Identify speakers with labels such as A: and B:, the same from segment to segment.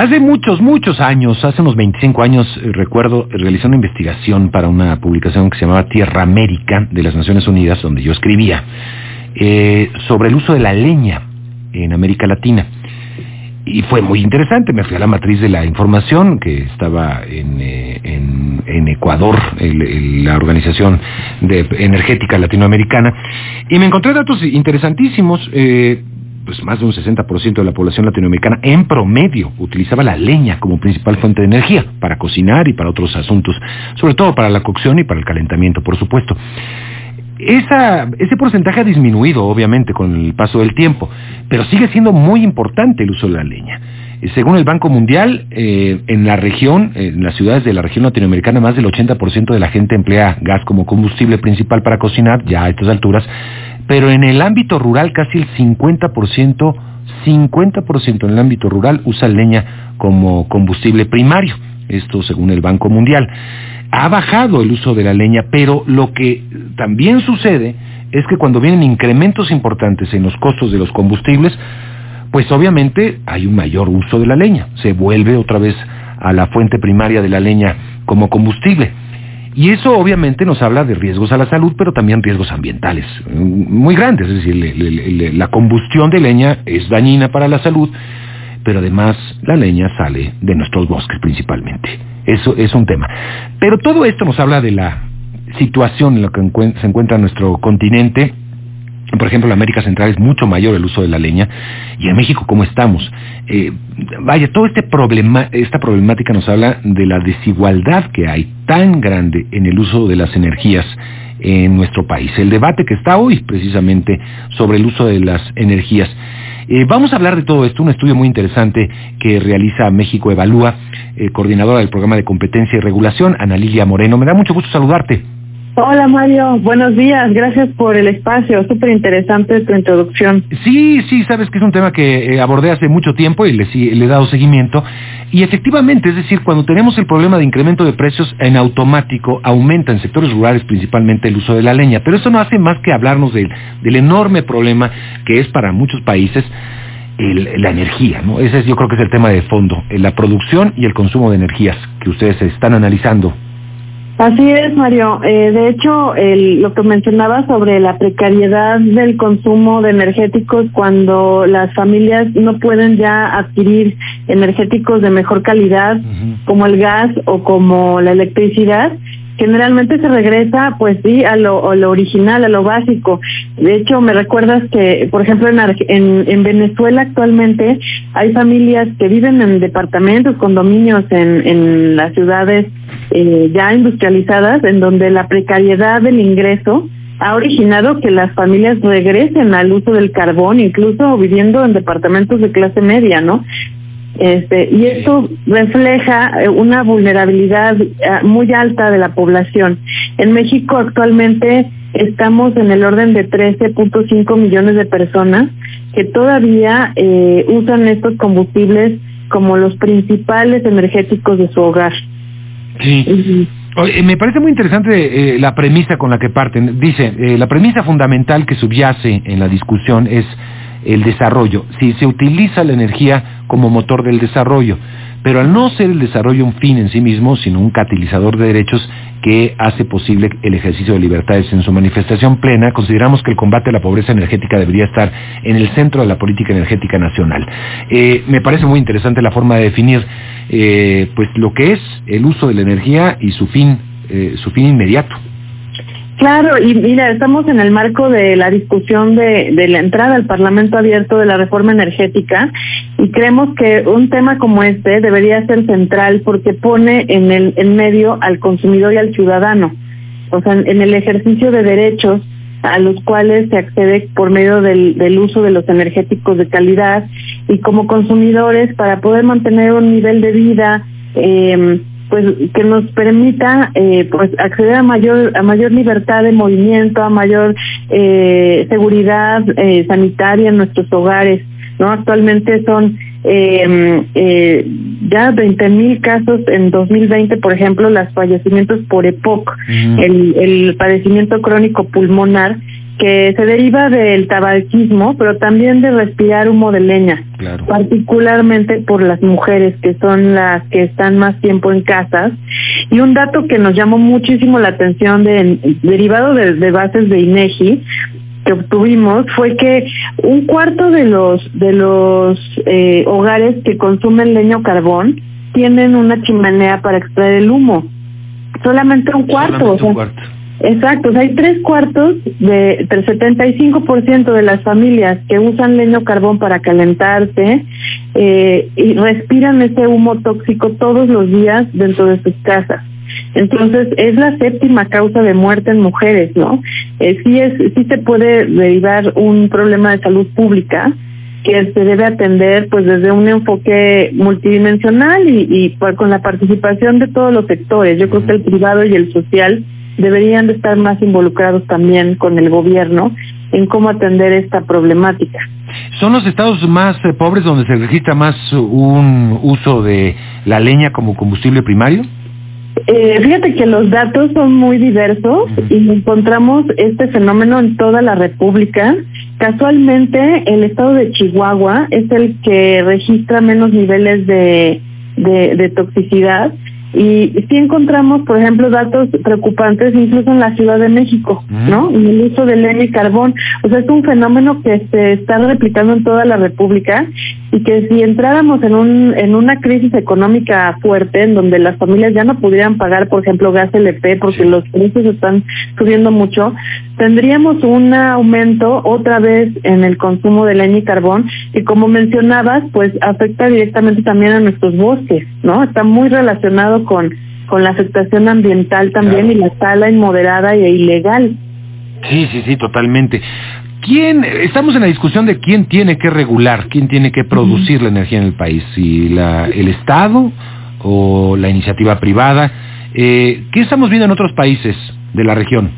A: Hace muchos, muchos años, hace unos 25 años, eh, recuerdo, realicé una investigación para una publicación que se llamaba Tierra América de las Naciones Unidas, donde yo escribía, eh, sobre el uso de la leña en América Latina. Y fue muy interesante, me fui a la matriz de la información que estaba en, eh, Ecuador, la Organización Energética Latinoamericana, y me encontré datos interesantísimos. Eh, pues más de un 60% de la población latinoamericana en promedio utilizaba la leña como principal fuente de energía para cocinar y para otros asuntos, sobre todo para la cocción y para el calentamiento, por supuesto. Esa, ese porcentaje ha disminuido, obviamente, con el paso del tiempo, pero sigue siendo muy importante el uso de la leña. Eh, según el Banco Mundial, eh, en la región, en las ciudades de la región latinoamericana, más del 80% de la gente emplea gas como combustible principal para cocinar, ya a estas alturas, pero en el ámbito rural casi el 50%, 50% en el ámbito rural usa leña como combustible primario, esto según el Banco Mundial ha bajado el uso de la leña, pero lo que también sucede es que cuando vienen incrementos importantes en los costos de los combustibles, pues obviamente hay un mayor uso de la leña, se vuelve otra vez a la fuente primaria de la leña como combustible. Y eso obviamente nos habla de riesgos a la salud, pero también riesgos ambientales muy grandes. Es decir, la combustión de leña es dañina para la salud, pero además la leña sale de nuestros bosques principalmente. Eso es un tema. Pero todo esto nos habla de la situación en la que se encuentra nuestro continente. Por ejemplo, en América Central es mucho mayor el uso de la leña. Y en México, ¿cómo estamos? Eh, vaya, toda este problema, esta problemática nos habla de la desigualdad que hay tan grande en el uso de las energías en nuestro país. El debate que está hoy precisamente sobre el uso de las energías. Eh, vamos a hablar de todo esto, un estudio muy interesante que realiza México Evalúa, eh, coordinadora del programa de competencia y regulación, Ana Lilia Moreno. Me da mucho gusto saludarte.
B: Hola Mario, buenos días, gracias por el espacio, súper interesante tu introducción.
A: Sí, sí, sabes que es un tema que eh, abordé hace mucho tiempo y le, le, he dado seguimiento. Y efectivamente, es decir, cuando tenemos el problema de incremento de precios en automático, aumenta en sectores rurales principalmente el uso de la leña. Pero eso no hace más que hablarnos del, del enorme problema que es para muchos países la energía, ¿no? Ese es, yo creo que es el tema de fondo, la producción y el consumo de energías que ustedes están analizando
B: Así es, Mario. Eh, de hecho, lo que mencionaba sobre la precariedad del consumo de energéticos cuando las familias no pueden ya adquirir energéticos de mejor calidad, como el gas o como la electricidad, generalmente se regresa, pues sí, a lo, original, a lo básico. De hecho, me recuerdas que, por ejemplo, en Venezuela actualmente hay familias que viven en departamentos, condominios en, en las ciudades eh, ya industrializadas, en donde la precariedad del ingreso ha originado que las familias regresen al uso del carbón, incluso viviendo en departamentos de clase media, ¿no? Este, y esto refleja eh, una vulnerabilidad eh, muy alta de la población. En México actualmente estamos en el orden de 13.5 millones de personas que todavía eh, usan estos combustibles como los principales energéticos de su hogar.
A: Sí. me parece muy interesante la premisa con la que parten. Dice, la premisa fundamental que subyace en la discusión es el desarrollo, si se utiliza la energía como motor del desarrollo, pero al no ser el desarrollo un fin en sí mismo, sino un catalizador de derechos que hace posible el ejercicio de libertades en su manifestación plena, consideramos que el combate a la pobreza energética debería estar en el centro de la política energética nacional. Eh, me parece muy interesante la forma de definir eh, pues lo que es el uso de la energía y su fin, eh, su fin inmediato.
B: Claro, y mira, estamos en el marco de la discusión de, de, la entrada al Parlamento abierto de la reforma energética y creemos que un tema como este debería ser central porque pone en el en medio al consumidor y al ciudadano, o sea, en el ejercicio de derechos a los cuales se accede por medio del, uso de los energéticos de calidad y como consumidores para poder mantener un nivel de vida eh, pues que nos permita eh, pues acceder a mayor a mayor libertad de movimiento a mayor eh, seguridad eh, sanitaria en nuestros hogares no actualmente son em, eh, ya 20 mil casos en 2020 por ejemplo los fallecimientos por EPOC el, el padecimiento crónico pulmonar que se deriva del tabaquismo, pero también de respirar humo de leña, particularmente por las mujeres que son las que están más tiempo en casas. Y un dato que nos llamó muchísimo la atención de, derivado de, bases de INEGI que obtuvimos fue que un cuarto de los de los eh, hogares que consumen leña o carbón tienen una chimenea para extraer el humo. Solamente un cuarto. un cuarto. Exacto, o sea, hay tres cuartos de, el 75% de las familias que usan leño carbón para calentarse eh, y respiran ese humo tóxico todos los días dentro de sus casas. Entonces es la séptima causa de muerte en mujeres, ¿no? Eh, sí es, sí se puede derivar un problema de salud pública que se debe atender pues desde un enfoque multidimensional y, y pues, con la participación de todos los sectores. Yo creo que el privado y el social deberían de estar más involucrados también con el gobierno en cómo atender esta problemática.
A: ¿Son los estados más eh, pobres donde se registra más un uso de la leña como combustible primario?
B: Eh, fíjate que los datos son muy diversos y encontramos este fenómeno en toda la República. Casualmente, el estado de Chihuahua es el que registra menos niveles de, de toxicidad y sí encontramos, por ejemplo, datos preocupantes incluso en la Ciudad de México, ¿no? En el uso de leña y carbón. O sea, es un fenómeno que se está replicando en toda la República y que si entráramos en un en una crisis económica fuerte en donde las familias ya no pudieran pagar, por ejemplo, gas LP porque los precios están subiendo mucho, tendríamos un aumento otra vez en el consumo de leña y carbón y como mencionabas, pues afecta directamente también a nuestros bosques, ¿no? Está muy relacionado con, con la afectación ambiental también y la tala inmoderada e ilegal.
A: Sí, sí, sí, totalmente. ¿Quién, estamos en la discusión de quién tiene que regular, quién tiene que producir la energía en el país, si la, el Estado o la iniciativa privada. Eh, ¿Qué estamos viendo en otros países de la región?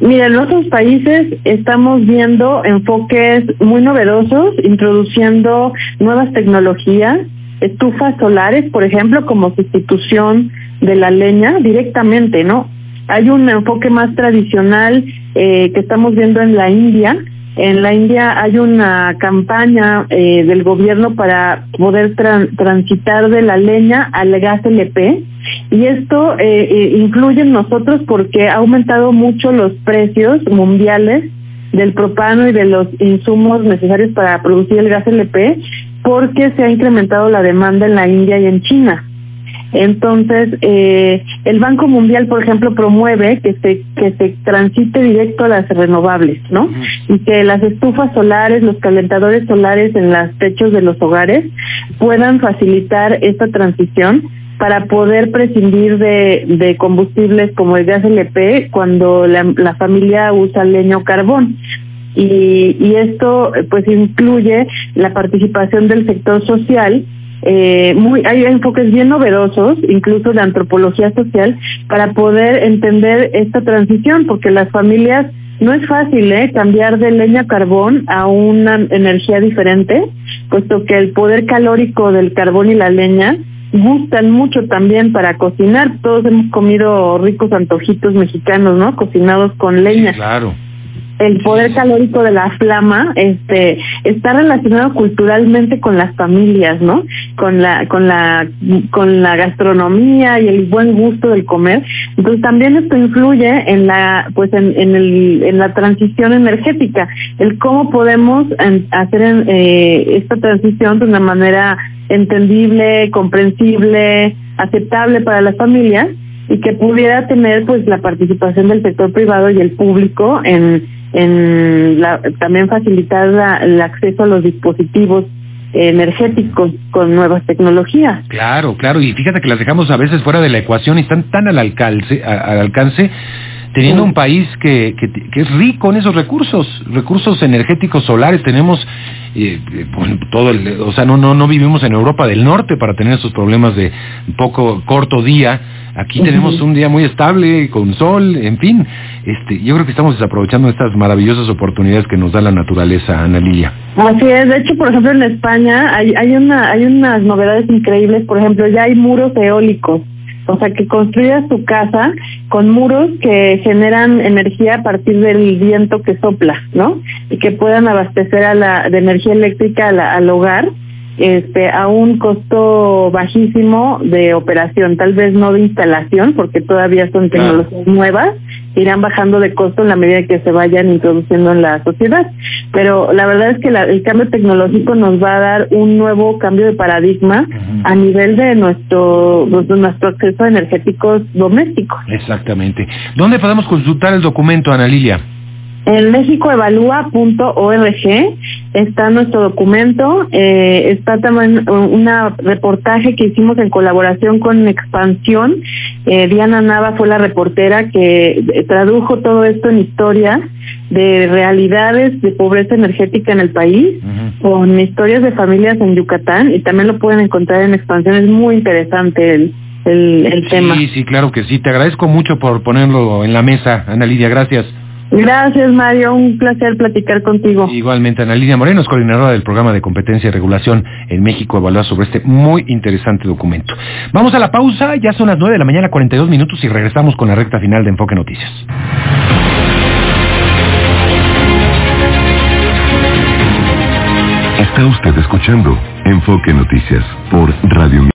B: Mira, en otros países estamos viendo enfoques muy novedosos, introduciendo nuevas tecnologías, estufas solares, por ejemplo, como sustitución de la leña directamente, ¿no? Hay un enfoque más tradicional eh, que estamos viendo en la India. En la India hay una campaña eh, del gobierno para poder transitar de la leña al gas LP y esto eh, eh, incluye en nosotros porque ha aumentado mucho los precios mundiales del propano y de los insumos necesarios para producir el gas LP porque se ha incrementado la demanda en la India y en China. Entonces, eh, el Banco Mundial, por ejemplo, promueve que se que se transite directo a las renovables, ¿no? Y que las estufas solares, los calentadores solares en los techos de los hogares puedan facilitar esta transición para poder prescindir de, de combustibles como el gas LP cuando la, la familia usa leña o carbón y, y esto pues incluye la participación del sector social eh, muy hay enfoques bien novedosos incluso de antropología social para poder entender esta transición porque las familias no es fácil ¿eh? cambiar de leña a carbón a una energía diferente puesto que el poder calórico del carbón y la leña gustan mucho también para cocinar. Todos hemos comido ricos antojitos mexicanos no cocinados con leña.
A: Claro
B: el poder calórico de la flama este está relacionado culturalmente con las familias no con la con la con la gastronomía y el buen gusto del comer. Entonces también esto influye en la pues en, en el en la transición energética el cómo podemos hacer eh, esta transición de una manera entendible comprensible aceptable para las familias y que pudiera tener pues la participación del sector privado y el público en en la, también facilitar el acceso a los dispositivos energéticos con nuevas tecnologías.
A: Claro, claro, y fíjate que las dejamos a veces fuera de la ecuación y están tan al alcance, al alcance teniendo un país que, que, que, es rico en esos recursos, recursos energéticos solares, tenemos eh, pues, todo el, o sea, no, no, no vivimos en Europa del Norte para tener esos problemas de poco corto día, aquí tenemos un día muy estable, con sol, en fin, este, yo creo que estamos desaprovechando estas maravillosas oportunidades que nos da la naturaleza, Ana Lilia.
B: Así es, de hecho, por ejemplo, en España hay, hay, una, hay unas novedades increíbles, por ejemplo, ya hay muros eólicos o sea, que construyas tu casa con muros que generan energía a partir del viento que sopla, ¿no? Y que puedan abastecer a la, de energía eléctrica al hogar este, a un costo bajísimo de operación, tal vez no de instalación, porque todavía son tecnologías nuevas, irán bajando de costo en la medida que se vayan introduciendo en la sociedad. Pero la verdad es que el cambio tecnológico nos va a dar un nuevo cambio de paradigma a nivel de nuestro, de nuestro acceso a energéticos domésticos.
A: Exactamente. ¿Dónde podemos consultar el documento, Ana Lilia?
B: En mexicoevalúa.org está nuestro documento, eh, está también un reportaje que hicimos en colaboración con Expansión. Eh, Diana Nava fue la reportera que eh, tradujo todo esto en historia de realidades de pobreza energética en el país, con historias de familias en Yucatán y también lo pueden encontrar en Expansión. Es muy interesante el, el, el tema.
A: Sí, sí, claro que sí. Te agradezco mucho por ponerlo en la mesa, Ana Lidia. Gracias.
B: Gracias, Mario. Un placer platicar contigo.
A: Igualmente, Ana Lidia Moreno es coordinadora del programa de competencia y regulación en México, evaluada sobre este muy interesante documento. Vamos a la pausa, ya son las 9 de la mañana, 42 minutos y regresamos con la recta final de Enfoque Noticias.
C: Está usted escuchando Enfoque Noticias por Radio